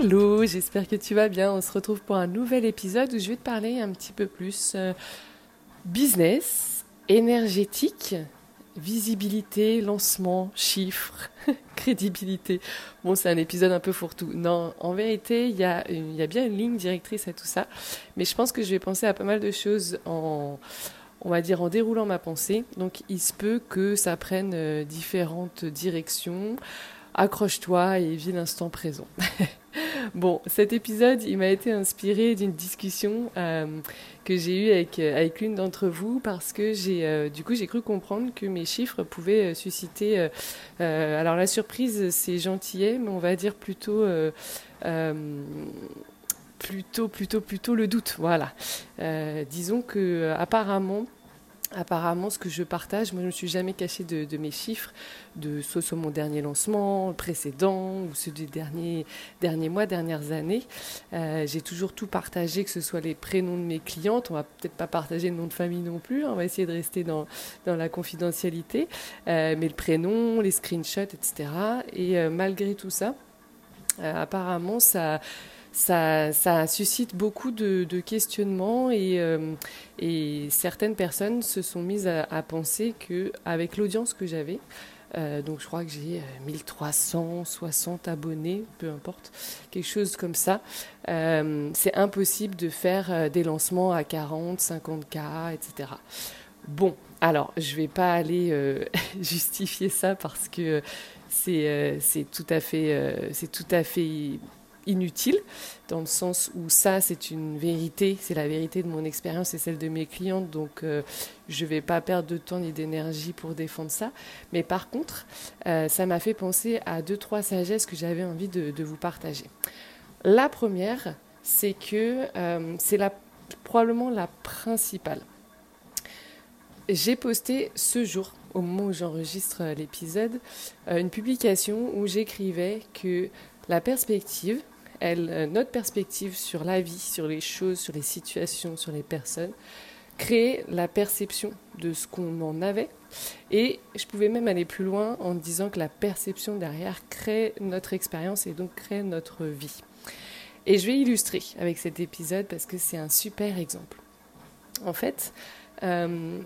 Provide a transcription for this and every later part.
Hello, j'espère que tu vas bien. On se retrouve pour un nouvel épisode où je vais te parler un petit peu plus euh, business, énergétique, visibilité, lancement, chiffres, crédibilité. Bon, c'est un épisode un peu fourre-tout. Non, en vérité, il y, a, bien une ligne directrice à tout ça. Mais je pense que je vais penser à pas mal de choses en, on va dire, en déroulant ma pensée. Donc, il se peut que ça prenne euh, différentes directions. Accroche-toi et vis l'instant présent. Bon, cet épisode, il m'a été inspiré d'une discussion euh, que j'ai eue avec, euh, avec l'une d'entre vous parce que j'ai, euh, du coup, j'ai cru comprendre que mes chiffres pouvaient susciter. alors la surprise, c'est gentillet, mais on va dire plutôt. plutôt, plutôt, plutôt le doute. Voilà. disons que apparemment, Apparemment, ce que je partage, moi je ne me suis jamais caché de, mes chiffres, de soit sur mon dernier lancement, précédent, ou ceux des derniers, derniers mois, dernières années. Euh, j'ai toujours tout partagé, que ce soit les prénoms de mes clientes. On va peut-être pas partager le nom de famille non plus, hein. on va essayer de rester dans, dans la confidentialité. Euh, mais le prénom, les screenshots, etc. Et euh, malgré tout ça, apparemment, ça ça, suscite beaucoup de, questionnements euh, et, certaines personnes se sont mises à, penser qu'avec l'audience que j'avais, euh, donc je crois que j'ai 1360 euh, abonnés, peu importe, quelque chose comme ça. c'est impossible de faire des lancements à 40, 50K, etc. Bon, alors je ne vais pas aller justifier ça parce que c'est tout à fait, c'est tout à fait inutile, dans le sens où ça, c'est une vérité, c'est la vérité de mon expérience et celle de mes clientes, donc euh, je ne vais pas perdre de temps ni d'énergie pour défendre ça. Mais par contre, euh, ça m'a fait penser à deux, trois sagesses que j'avais envie de, vous partager. La première, c'est que euh, c'est probablement la principale. J'ai posté ce jour, au moment où j'enregistre l'épisode, une publication où j'écrivais que la perspective, euh, notre perspective sur la vie, sur les choses, sur les situations, sur les personnes, crée la perception de ce qu'on en avait. Et je pouvais même aller plus loin en disant que la perception derrière crée notre expérience et donc crée notre vie. Et je vais illustrer avec cet épisode parce que c'est un super exemple. En fait, euh,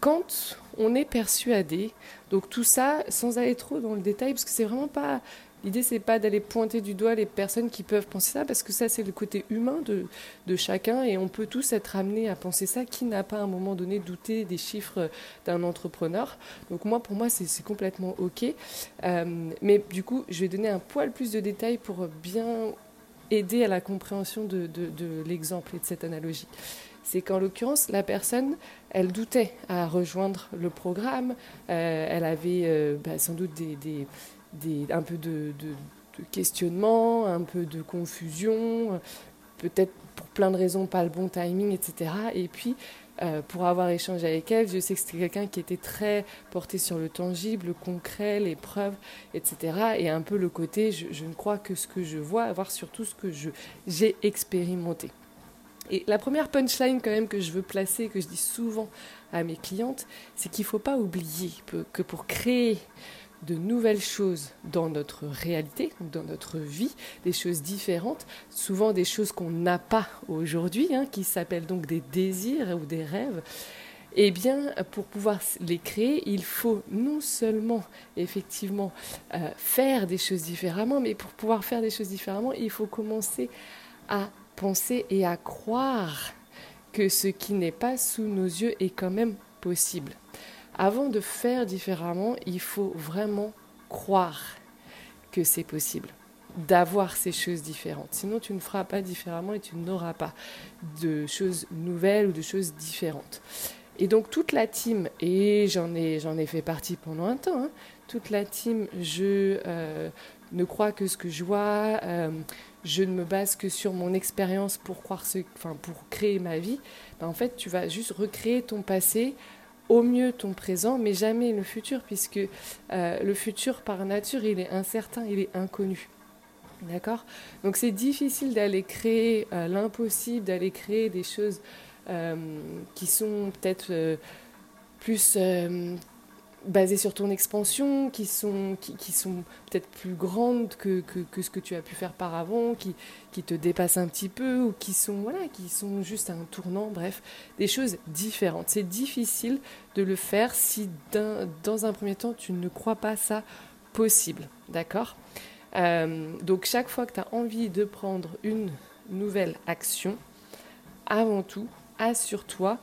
quand on est persuadé, donc tout ça sans aller trop dans le détail, parce que c'est vraiment pas L'idée, c'est pas d'aller pointer du doigt les personnes qui peuvent penser ça, parce que ça, c'est le côté humain de, de, chacun, et on peut tous être amenés à penser ça. Qui n'a pas à un moment donné douté des chiffres d'un entrepreneur? Donc moi, pour moi, c'est complètement OK. Euh, mais du coup, je vais donner un poil plus de détails pour bien aider à la compréhension de, de, l'exemple et de cette analogie c'est qu'en l'occurrence, la personne, elle doutait à rejoindre le programme, euh, elle avait euh, bah, sans doute des, des, un peu de, questionnement, un peu de confusion, peut-être pour plein de raisons pas le bon timing, etc. Et puis, euh, pour avoir échangé avec elle, je sais que c'était quelqu'un qui était très porté sur le tangible, le concret, les preuves, etc. Et un peu le côté, je, ne crois que ce que je vois, voir surtout ce que j'ai expérimenté. Et la première punchline quand même que je veux placer, que je dis souvent à mes clientes, c'est qu'il ne faut pas oublier que pour créer de nouvelles choses dans notre réalité, dans notre vie, des choses différentes, souvent des choses qu'on n'a pas aujourd'hui, hein, qui s'appellent donc des désirs ou des rêves. Eh bien, pour pouvoir les créer, il faut non seulement effectivement euh, faire des choses différemment, mais pour pouvoir faire des choses différemment, il faut commencer à penser et à croire que ce qui n'est pas sous nos yeux est quand même possible. Avant de faire différemment, il faut vraiment croire que c'est possible d'avoir ces choses différentes. Sinon, tu ne feras pas différemment et tu n'auras pas de choses nouvelles ou de choses différentes. Et donc toute la team, et j'en ai, ai fait partie pendant un temps, hein, toute la team, je, euh, ne crois que ce que je vois, je ne me base que sur mon expérience pour, pour créer ma vie, ben, en fait, tu vas juste recréer ton passé, au mieux ton présent, mais jamais le futur, puisque le futur, par nature, il est incertain, il est inconnu. D'accord? Donc c'est difficile d'aller créer l'impossible, d'aller créer des choses qui sont peut-être plus euh, basées sur ton expansion, qui sont, qui, sont peut-être plus grandes que, que, ce que tu as pu faire par avant, qui, qui te dépassent un petit peu, ou qui sont, voilà, qui sont juste un tournant, bref, des choses différentes. C'est difficile de le faire si dans un premier temps tu ne crois pas ça possible, d'accord? Euh, Donc chaque fois que tu as envie de prendre une nouvelle action, avant tout, assure-toi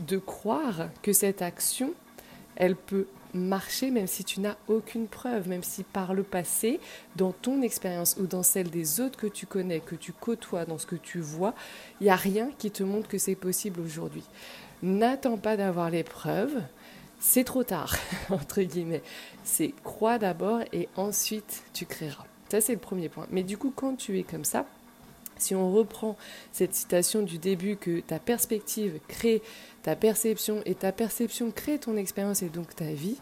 de croire que cette action, elle peut marcher même si tu n'as aucune preuve, même si par le passé, dans ton expérience ou dans celle des autres que tu connais, que tu côtoies, dans ce que tu vois, il n'y a rien qui te montre que c'est possible aujourd'hui. N'attends pas d'avoir les preuves, c'est trop tard, entre guillemets. C'est crois d'abord et ensuite tu créeras. Ça, c'est le premier point. Mais du coup, quand tu es comme ça, si on reprend cette citation du début que ta perspective crée ta perception et ta perception crée ton expérience et donc ta vie,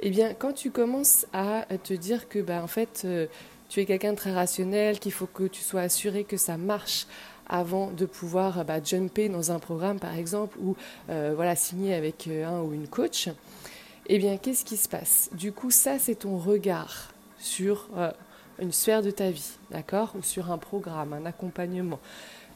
eh bien quand tu commences à te dire que bah, en fait euh, tu es quelqu'un de très rationnel, qu'il faut que tu sois assuré que ça marche avant de pouvoir bah, jumper dans un programme par exemple ou euh, voilà signer avec euh, un ou une coach, eh bien qu'est-ce qui se passe? Du coup ça c'est ton regard sur une sphère de ta vie, d'accord Ou sur un programme, un accompagnement.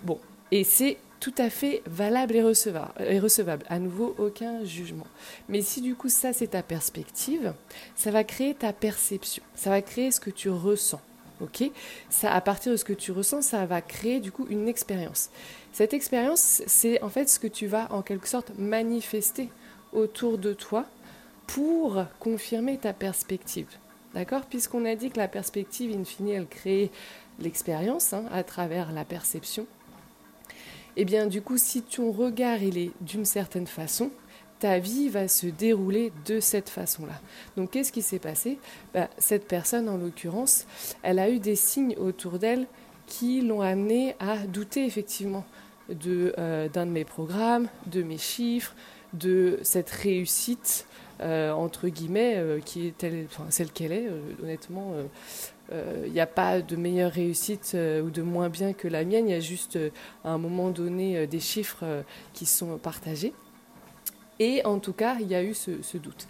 Bon, et c'est tout à fait valable et recevable. À nouveau, aucun jugement. Mais si du coup ça c'est ta perspective, ça va créer ta perception, ça va créer ce que tu ressens. Ok? Ça, À partir de ce que tu ressens, ça va créer du coup une expérience. Cette expérience, c'est en fait ce que tu vas en quelque sorte manifester autour de toi pour confirmer ta perspective. D'accord Puisqu'on a dit que la perspective, in fine, elle crée l'expérience hein, à travers la perception. Et eh bien, du coup, si ton regard est d'une certaine façon, ta vie va se dérouler de cette façon-là. Donc, qu'est-ce qui s'est passé? Bah, Cette personne, en l'occurrence, elle a eu des signes autour d'elle qui l'ont amené à douter effectivement euh, d'un de mes programmes, de mes chiffres, de cette réussite entre guillemets, euh, qui est telle, enfin, celle qu'elle est. Euh, honnêtement, il n'y a pas de meilleure réussite ou de moins bien que la mienne. Il y a juste à un moment donné des chiffres qui sont partagés. Et en tout cas, il y a eu ce, doute.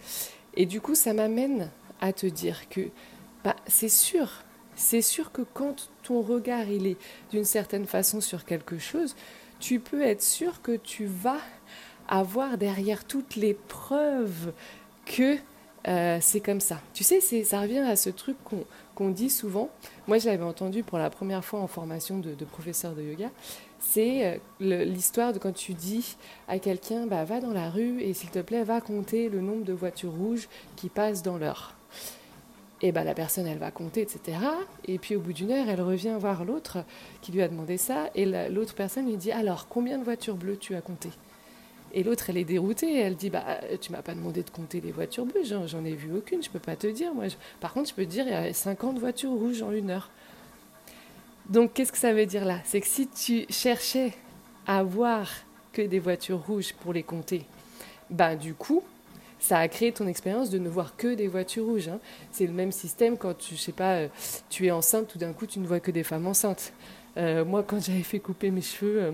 Et du coup, ça m'amène à te dire que bah, c'est sûr, c'est sûr que quand ton regard il est d'une certaine façon sur quelque chose, tu peux être sûr que tu vas avoir derrière toutes les preuves que euh, c'est comme ça. Tu sais, ça revient à ce truc qu'on dit souvent. Moi, je l'avais entendu pour la première fois en formation de, professeur de yoga. C'est euh, l'histoire de quand tu dis à quelqu'un, bah, va dans la rue et s'il te plaît, va compter le nombre de voitures rouges qui passent dans l'heure. Et bah, la personne, elle va compter, etc. Et puis au bout d'une heure, elle revient voir l'autre qui lui a demandé ça. Et l'autre personne lui dit, alors, combien de voitures bleues tu as compté et l'autre, elle est déroutée. Elle dit bah, Tu m'as pas demandé de compter les voitures bleues, j'en ai vu aucune, je peux pas te dire. Moi, Par contre, je peux te dire il y a 50 voitures rouges en une heure. Donc, qu'est-ce que ça veut dire là? C'est que si tu cherchais à voir que des voitures rouges pour les compter, ben, du coup, ça a créé ton expérience de ne voir que des voitures rouges. Hein. C'est le même système quand tu, sais pas, euh, tu es enceinte, tout d'un coup, tu ne vois que des femmes enceintes. Euh, moi, quand j'avais fait couper mes cheveux. Euh,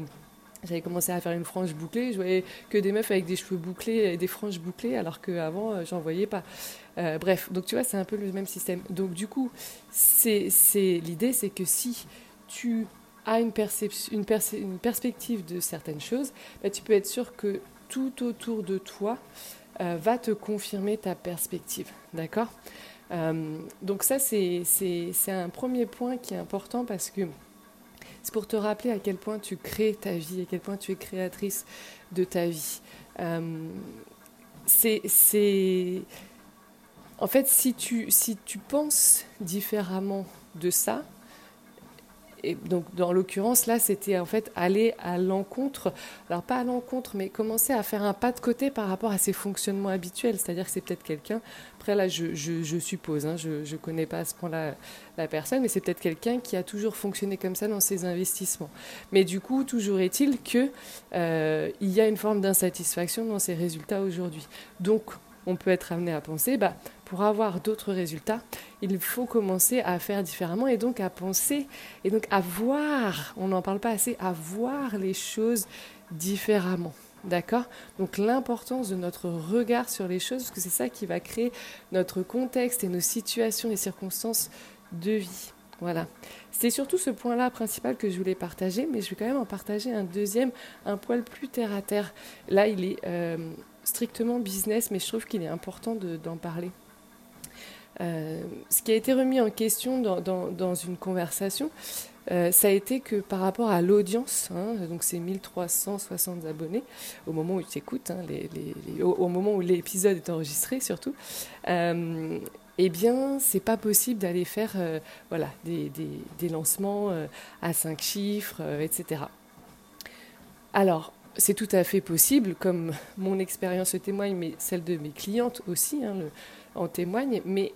j'avais commencé à faire une frange bouclée. Je voyais que des meufs avec des cheveux bouclés et des franges bouclées, alors qu'avant, euh, j'en voyais pas. Euh, bref, donc tu vois, c'est un peu le même système. Donc du coup, c'est, l'idée, c'est que si tu as une, perspective de certaines choses, bah, tu peux être sûr que tout autour de toi euh, va te confirmer ta perspective. D'accord? Donc ça, c'est un premier point qui est important parce que pour te rappeler à quel point tu crées ta vie, à quel point tu es créatrice de ta vie. Euh, c'est, En fait, si tu penses différemment de ça, et donc, dans l'occurrence, là, c'était en fait aller à l'encontre, alors pas à l'encontre, mais commencer à faire un pas de côté par rapport à ses fonctionnements habituels. C'est-à-dire que c'est peut-être quelqu'un, après là, je, suppose, hein, je ne connais pas à ce point-là la personne, mais c'est peut-être quelqu'un qui a toujours fonctionné comme ça dans ses investissements. Mais du coup, toujours est-il qu'il euh, y a une forme d'insatisfaction dans ses résultats aujourd'hui. Donc, on peut être amené à penser, bah, pour avoir d'autres résultats, il faut commencer à faire différemment et donc à penser et donc à voir, on n'en parle pas assez, à voir les choses différemment. D'accord? Donc l'importance de notre regard sur les choses, parce que c'est ça qui va créer notre contexte et nos situations et circonstances de vie. Voilà. C'est surtout ce point-là principal que je voulais partager, mais je vais quand même en partager un deuxième, un poil plus terre à terre. Là, il est euh, strictement business, mais je trouve qu'il est important d'en parler. Euh, ce qui a été remis en question dans, une conversation, euh, ça a été que par rapport à l'audience, hein, donc c'est 1360 abonnés au moment où tu écoutes, hein, au, moment où l'épisode est enregistré surtout, euh, eh bien, c'est pas possible d'aller faire voilà, des, des lancements à cinq chiffres, etc. Alors, c'est tout à fait possible, comme mon expérience témoigne, mais celle de mes clientes aussi hein, en témoigne. Mais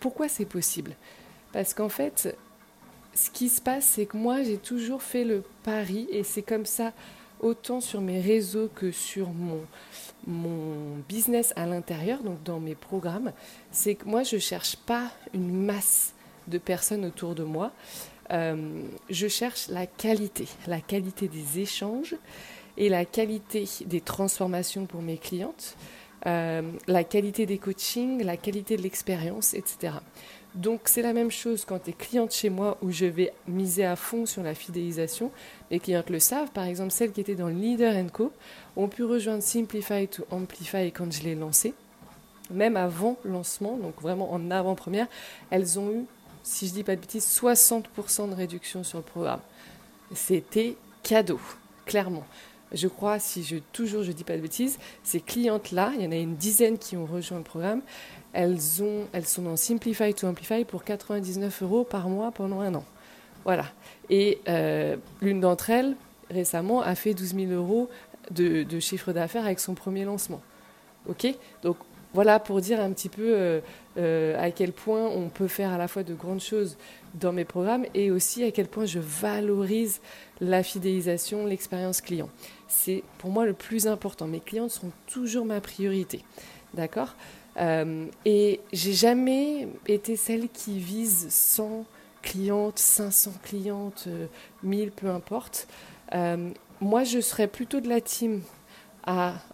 pourquoi c'est possible? Parce qu'en fait, ce qui se passe, c'est que moi, j'ai toujours fait le pari, et c'est comme ça, autant sur mes réseaux que sur mon, mon business à l'intérieur, donc dans mes programmes, c'est que moi, je ne cherche pas une masse de personnes autour de moi. Euh, je cherche la qualité, la qualité des échanges et la qualité des transformations pour mes clientes, euh, la qualité des coachings, la qualité de l'expérience, etc. Donc c'est la même chose quand tu es chez moi où je vais miser à fond sur la fidélisation. Les clientes le savent, par exemple celles qui étaient dans Leader Co ont pu rejoindre Simplify to Amplify quand je l'ai lancé. Même avant lancement, donc vraiment en avant-première, elles ont eu, si je dis pas de bêtises, 60% de réduction sur le programme. C'était cadeau, clairement je crois, si je toujours je dis pas de bêtises, ces clientes-là, il y en a une dizaine qui ont rejoint le programme, elles, ont, elles sont dans Simplify to Amplify pour 99 euros par mois pendant un an. Voilà. Et euh, l'une d'entre elles, récemment, a fait 12 000 euros de, chiffre d'affaires avec son premier lancement. OK? Donc, voilà pour dire un petit peu euh, euh, à quel point on peut faire à la fois de grandes choses dans mes programmes et aussi à quel point je valorise la fidélisation, l'expérience client. C'est pour moi le plus important. Mes clients sont toujours ma priorité. D'accord? Euh, Et j'ai jamais été celle qui vise 100 clientes, 500 clientes, 1000, peu importe. moi, je serais plutôt de la team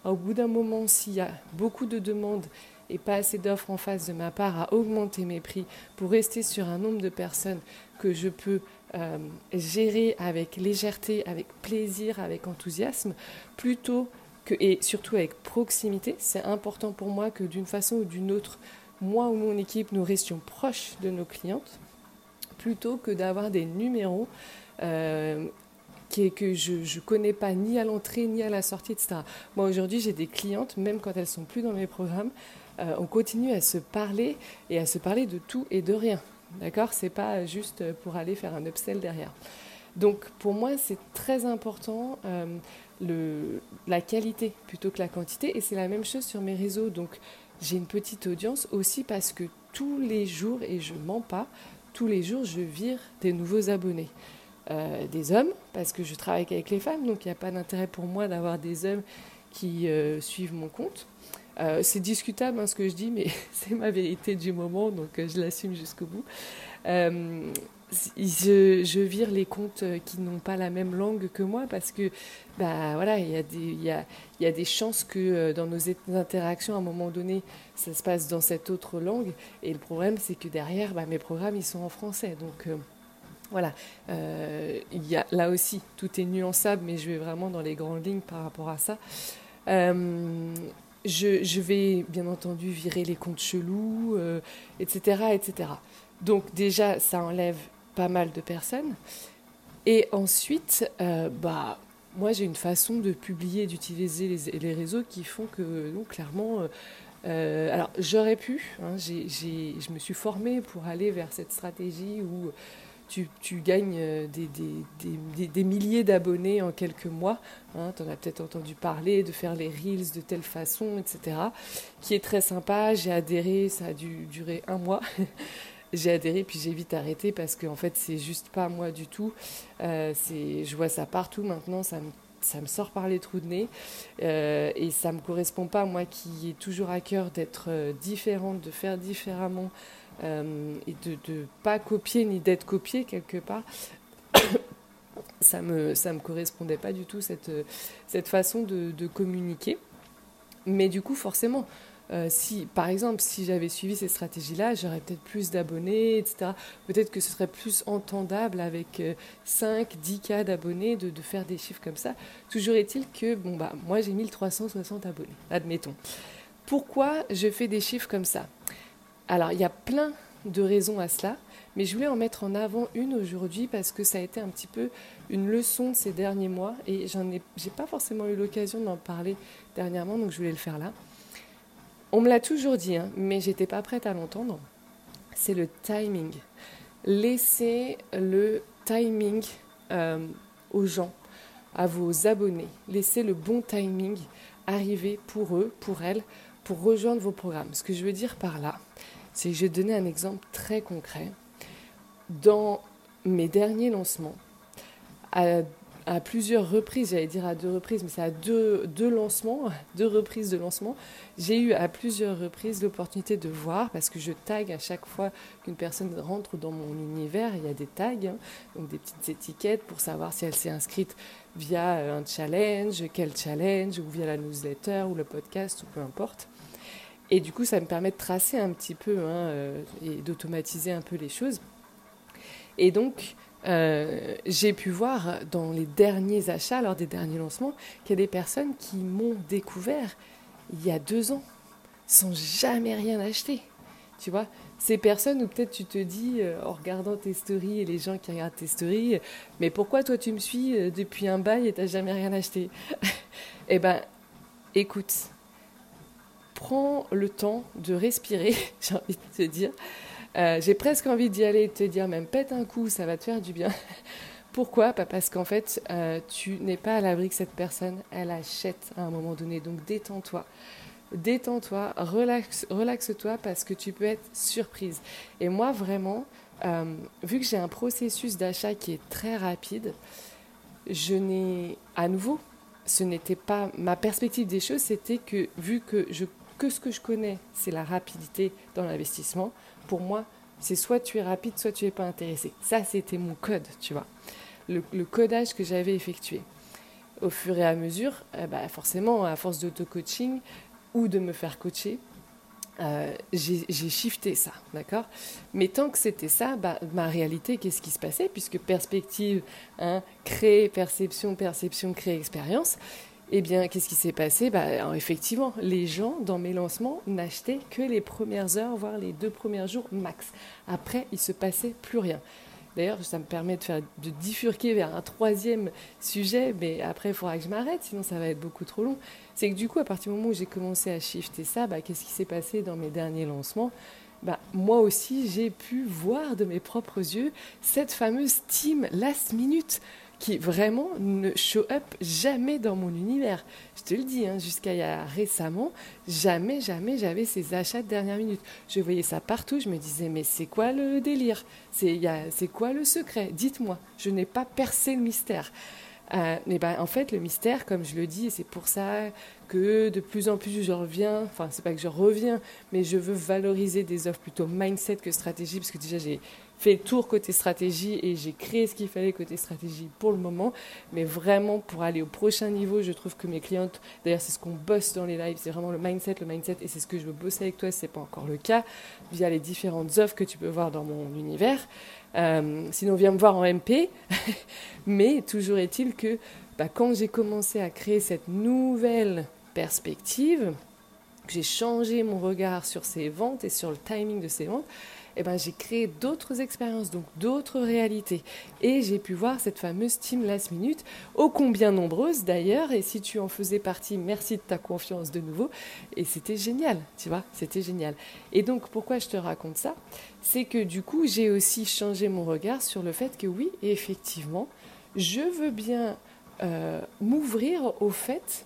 au bout d'un moment, s'il y a beaucoup de demandes et pas assez d'offres en face de ma part, à augmenter mes prix pour rester sur un nombre de personnes que je peux euh, gérer avec légèreté, avec plaisir, avec enthousiasme, plutôt que, et surtout avec proximité. C'est important pour moi que d'une façon ou d'une autre, moi ou mon équipe, nous restions proches de nos clientes, plutôt que d'avoir des numéros euh, que je ne connais pas ni à l'entrée ni à la sortie, etc. Moi, aujourd'hui, j'ai des clientes, même quand elles sont plus dans mes programmes, euh, on continue à se parler et à se parler de tout et de rien. D'accord? C'est pas juste pour aller faire un upsell derrière. Donc, pour moi, c'est très important euh, la qualité plutôt que la quantité. Et c'est la même chose sur mes réseaux. Donc, j'ai une petite audience aussi parce que tous les jours, et je mens pas, tous les jours, je vire des nouveaux abonnés. Euh, des hommes, parce que je travaille avec les femmes, donc il n'y a pas d'intérêt pour moi d'avoir des hommes qui euh, suivent mon compte. Euh, c'est discutable hein, ce que je dis, mais c'est ma vérité du moment, donc je l'assume jusqu'au bout. Je, vire les comptes qui n'ont pas la même langue que moi parce que bah voilà il y a des y a, y a des chances que dans nos interactions à un moment donné ça se passe dans cette autre langue et le problème c'est que derrière bah, mes programmes ils sont en français donc voilà, euh, y a, là aussi, tout est nuançable, mais je vais vraiment dans les grandes lignes par rapport à ça. Euh, je, vais bien entendu virer les comptes chelous, etc., euh, etc. Donc déjà, ça enlève pas mal de personnes. Et ensuite, bah, moi j'ai une façon de publier, d'utiliser les, les, réseaux qui font que, donc, clairement, alors j'aurais pu, hein, je me suis formée pour aller vers cette stratégie où tu, gagnes euh, des, milliers d'abonnés en quelques mois. Hein, tu en as peut-être entendu parler, de faire les reels de telle façon, etc. Qui est très sympa. J'ai adhéré, ça a dû durer un mois. j'ai adhéré puis j'ai vite arrêté parce que en fait c'est juste pas moi du tout. Euh, je vois ça partout maintenant, ça me ça me sort par les trous de nez euh, et ça me correspond pas moi qui ai toujours à cœur d'être différente, de faire différemment euh, et de ne pas copier ni d'être copiée quelque part. ça me ça me correspondait pas du tout cette cette façon de, de communiquer. Mais du coup forcément euh, si, par exemple, si j'avais suivi ces stratégies-là, j'aurais peut-être plus d'abonnés, etc. Peut-être que ce serait plus entendable avec 5, euh, 10 cas d'abonnés de, faire des chiffres comme ça. Toujours est-il que, bon, bah, moi j'ai 1360 abonnés, admettons. Pourquoi je fais des chiffres comme ça? Alors, il y a plein de raisons à cela, mais je voulais en mettre en avant une aujourd'hui parce que ça a été un petit peu une leçon de ces derniers mois et j'en ai, pas forcément eu l'occasion d'en parler dernièrement, donc je voulais le faire là. On me l'a toujours dit, hein, mais j'étais pas prête à l'entendre. C'est le timing. Laissez le timing euh, aux gens, à vos abonnés. Laissez le bon timing arriver pour eux, pour elles, pour rejoindre vos programmes. Ce que je veux dire par là, c'est que je vais donner un exemple très concret. Dans mes derniers lancements, à plusieurs reprises, j'allais dire à deux reprises, mais c'est à deux, deux lancements, deux reprises de lancement, j'ai eu à plusieurs reprises l'opportunité de voir, parce que je tag à chaque fois qu'une personne rentre dans mon univers, il y a des tags, hein, donc des petites étiquettes pour savoir si elle s'est inscrite via un challenge, quel challenge, ou via la newsletter, ou le podcast, ou peu importe. Et du coup, ça me permet de tracer un petit peu hein, euh, et d'automatiser un peu les choses. Et donc, euh, j'ai pu voir dans les derniers achats, lors des derniers lancements, qu'il y a des personnes qui m'ont découvert il y a deux ans sans jamais rien acheter. Tu vois, ces personnes où peut-être tu te dis euh, en regardant tes stories et les gens qui regardent tes stories, mais pourquoi toi tu me suis depuis un bail et t'as jamais rien acheté? Eh ben, écoute, prends le temps de respirer, j'ai envie de te dire. Euh, j'ai presque envie d'y aller et de te dire même pète un coup, ça va te faire du bien. Pourquoi? Bah, Parce qu'en fait, euh, tu n'es pas à l'abri que cette personne, elle achète à un moment donné. Donc détends-toi. Détends-toi, relaxe, relaxe-toi parce que tu peux être surprise. Et moi, vraiment, euh, vu que j'ai un processus d'achat qui est très rapide, je n'ai, à nouveau, ce n'était pas ma perspective des choses, c'était que vu que, je, que ce que je connais, c'est la rapidité dans l'investissement, pour moi, c'est soit tu es rapide, soit tu n'es pas intéressé. Ça, c'était mon code, tu vois. Le, codage que j'avais effectué. Au fur et à mesure, eh ben, forcément, à force d'auto-coaching ou de me faire coacher, euh, j'ai shifté ça, d'accord? Mais tant que c'était ça, bah, ma réalité, qu'est-ce qui se passait? Puisque perspective, hein, créer, perception, perception, créer, expérience, eh bien, qu'est-ce qui s'est passé? Bah, Effectivement, les gens, dans mes lancements, n'achetaient que les premières heures, voire les deux premiers jours max. Après, il se passait plus rien. D'ailleurs, ça me permet de, faire, de bifurquer vers un troisième sujet, mais après, il faudra que je m'arrête, sinon ça va être beaucoup trop long. C'est que du coup, à partir du moment où j'ai commencé à shifter ça, bah, qu'est-ce qui s'est passé dans mes derniers lancements? Bah, moi aussi, j'ai pu voir de mes propres yeux cette fameuse team last minute qui vraiment ne show up jamais dans mon univers. Je te le dis, hein, jusqu'à il y a récemment, jamais, jamais j'avais ces achats de dernière minute. Je voyais ça partout, je me disais, mais c'est quoi le délire? C'est quoi le secret? Dites-moi, je n'ai pas percé le mystère. Euh, ben, en fait, le mystère, comme je le dis, et c'est pour ça que de plus en plus je reviens, enfin, c'est pas que je reviens, mais je veux valoriser des offres plutôt mindset que stratégie, parce que déjà j'ai fait le tour côté stratégie et j'ai créé ce qu'il fallait côté stratégie pour le moment. Mais vraiment, pour aller au prochain niveau, je trouve que mes clientes, d'ailleurs, c'est ce qu'on bosse dans les lives, c'est vraiment le mindset, le mindset, et c'est ce que je veux bosser avec toi si ce n'est pas encore le cas, via les différentes offres que tu peux voir dans mon univers. Euh, sinon, viens me voir en MP. Mais toujours est-il que bah, quand j'ai commencé à créer cette nouvelle perspective, j'ai changé mon regard sur ces ventes et sur le timing de ces ventes, eh ben, j'ai créé d'autres expériences, donc d'autres réalités. Et j'ai pu voir cette fameuse team last minute, ô combien nombreuse d'ailleurs. Et si tu en faisais partie, merci de ta confiance de nouveau. Et c'était génial, tu vois, c'était génial. Et donc, pourquoi je te raconte ça? C'est que du coup, j'ai aussi changé mon regard sur le fait que oui, effectivement, je veux bien euh, m'ouvrir au fait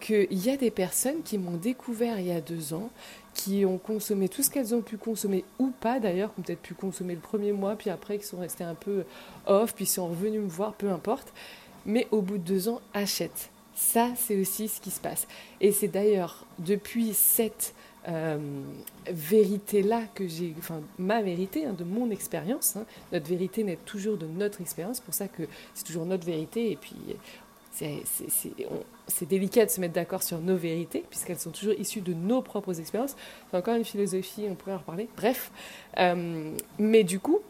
qu'il y a des personnes qui m'ont découvert il y a deux ans, qui ont consommé tout ce qu'elles ont pu consommer ou pas d'ailleurs, qui ont peut-être pu consommer le premier mois, puis après qui sont restés un peu off, puis sont revenus me voir, peu importe, mais au bout de deux ans achètent. Ça, c'est aussi ce qui se passe. Et c'est d'ailleurs depuis cette euh, vérité-là que j'ai, enfin ma vérité, hein, de mon expérience, hein. notre vérité naît toujours de notre expérience, pour ça que c'est toujours notre vérité, et puis c'est délicat de se mettre d'accord sur nos vérités, puisqu'elles sont toujours issues de nos propres expériences. C'est encore une philosophie, on pourrait en reparler. Bref. Euh, mais du coup,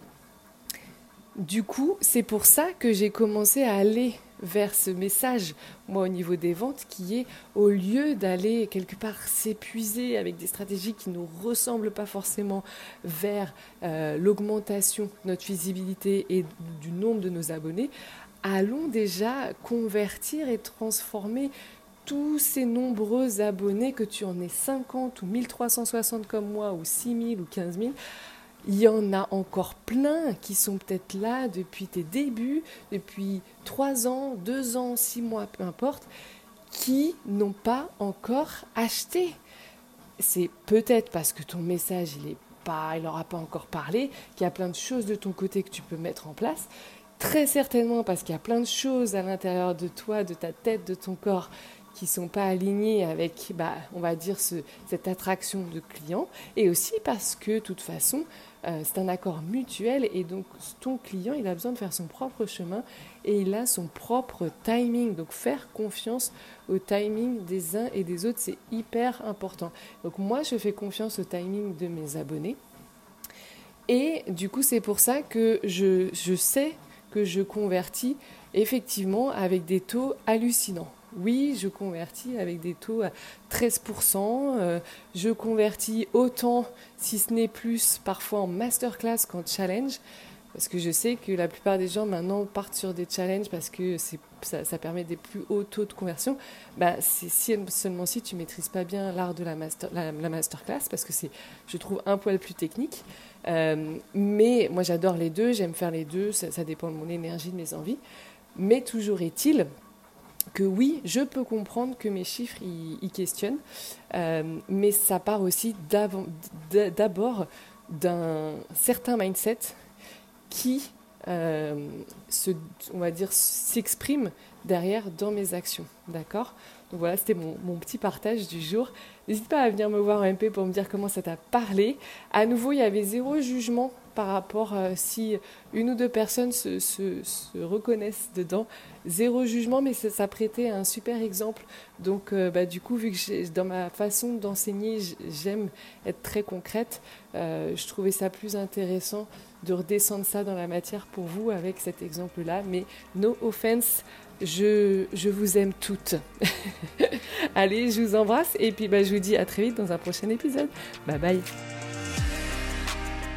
du coup, c'est pour ça que j'ai commencé à aller vers ce message, moi au niveau des ventes, qui est au lieu d'aller quelque part s'épuiser avec des stratégies qui ne nous ressemblent pas forcément vers euh, l'augmentation de notre visibilité et du nombre de nos abonnés, allons déjà convertir et transformer tous ces nombreux abonnés, que tu en aies 50 ou 1360 comme moi, ou 6000 ou 15 000, il y en a encore plein qui sont peut-être là depuis tes débuts, depuis 3 ans, 2 ans, 6 mois, peu importe, qui n'ont pas encore acheté. C'est peut-être parce que ton message, il il n'aura pas encore parlé, qu'il y a plein de choses de ton côté que tu peux mettre en place. Très certainement parce qu'il y a plein de choses à l'intérieur de toi, de ta tête, de ton corps qui ne sont pas alignées avec, bah, on va dire, cette attraction de clients. Et aussi parce que, de toute façon, euh, c'est un accord mutuel et donc ton client, il a besoin de faire son propre chemin et il a son propre timing. Donc faire confiance au timing des uns et des autres, c'est hyper important. Donc moi, je fais confiance au timing de mes abonnés. Et du coup, c'est pour ça que je, je sais que je convertis effectivement avec des taux hallucinants. Oui, je convertis avec des taux à 13%. Euh, je convertis autant, si ce n'est plus, parfois en masterclass qu'en challenge. Parce que je sais que la plupart des gens maintenant partent sur des challenges parce que ça, permet des plus hauts taux de conversion. Bah, c'est seulement si tu maîtrises pas bien l'art de la, la, masterclass, parce que c'est, je trouve, un poil plus technique. Euh, mais moi, j'adore les deux, j'aime faire les deux, ça, dépend de mon énergie, de mes envies. Mais toujours est-il que oui, je peux comprendre que mes chiffres y, questionnent, euh, mais ça part aussi d'abord d'un certain mindset qui, euh, on va dire, s'exprime derrière dans mes actions. D'accord? Voilà, c'était mon, mon, petit partage du jour. N'hésite pas à venir me voir en MP pour me dire comment ça t'a parlé. À nouveau, il y avait zéro jugement par rapport à euh, si une ou deux personnes se, se, reconnaissent dedans. Zéro jugement, mais ça, prêtait un super exemple. Donc, euh, bah, du coup, vu que dans ma façon d'enseigner, j'aime être très concrète, euh, je trouvais ça plus intéressant de redescendre ça dans la matière pour vous avec cet exemple-là. Mais no offense, je, je vous aime toutes. Allez, je vous embrasse et puis bah, je vous dis à très vite dans un prochain épisode. Bye bye.